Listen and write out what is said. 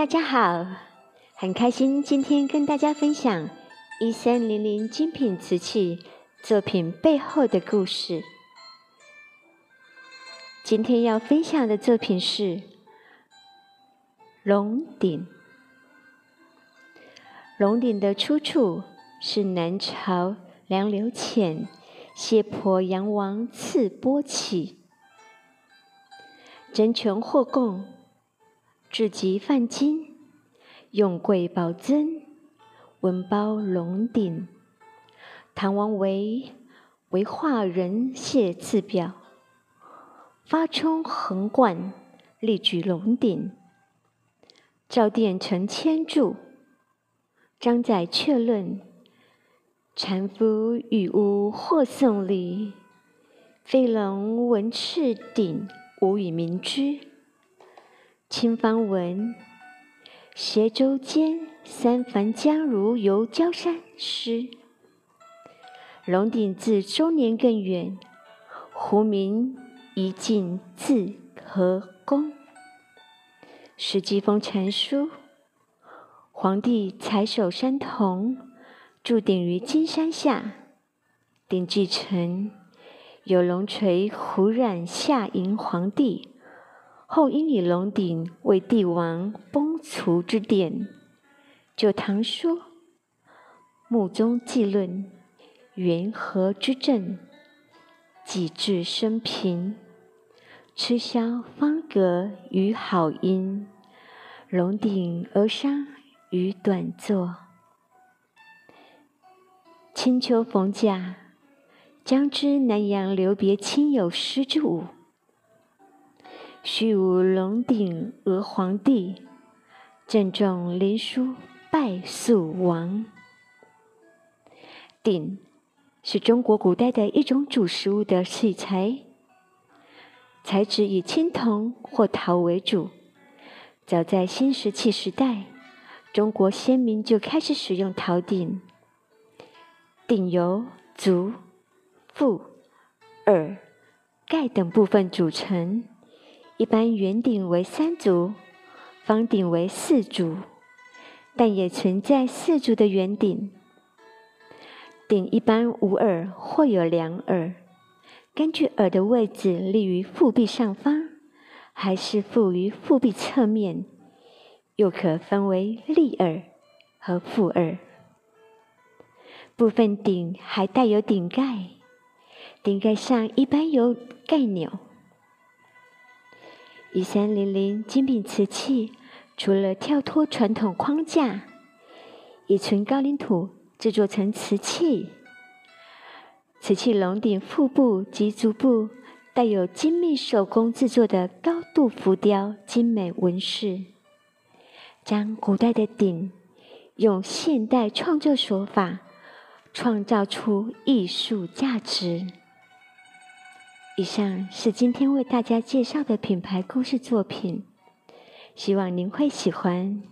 大家好，很开心今天跟大家分享一三零零精品瓷器作品背后的故事。今天要分享的作品是龙鼎。龙鼎的出处是南朝梁刘潜谢婆阳王赐钵器，真穷获贡，至极泛金，用贵宝尊，文包龙鼎。唐王维为画人谢赐表，发冲横贯，力举龙鼎，赵殿成千柱。张载却论：禅夫与吾或送礼，飞龙闻翅鼎，无以名之。清方文：斜舟间，三帆将如游焦山诗。龙鼎自周年更远，胡名一进字和公。史记风禅书。皇帝采守山童，筑鼎于金山下。鼎既成，有龙垂胡染下迎皇帝，后因以龙鼎为帝王崩殂之典。旧唐书《穆宗纪论》元和之政，己至生平，吃消方格与好音，龙鼎而伤。与短作。清秋逢甲，将知南阳留别亲友诗之舞。虚无龙鼎额皇帝，正中灵书拜肃王。鼎是中国古代的一种主食物的器材，材质以青铜或陶为主。早在新石器时代。中国先民就开始使用陶鼎，鼎由足、腹、耳、盖等部分组成。一般圆顶为三足，方顶为四足，但也存在四足的圆顶。顶一般无耳或有两耳，根据耳的位置立于腹壁上方，还是附于腹壁侧面。又可分为立耳和覆耳，部分顶还带有顶盖，顶盖上一般有盖钮。一三零零精品瓷器，除了跳脱传统框架，以纯高岭土制作成瓷器。瓷器龙顶腹部及足部带有精密手工制作的高度浮雕，精美纹饰。将古代的鼎用现代创作手法创造出艺术价值。以上是今天为大家介绍的品牌故事作品，希望您会喜欢。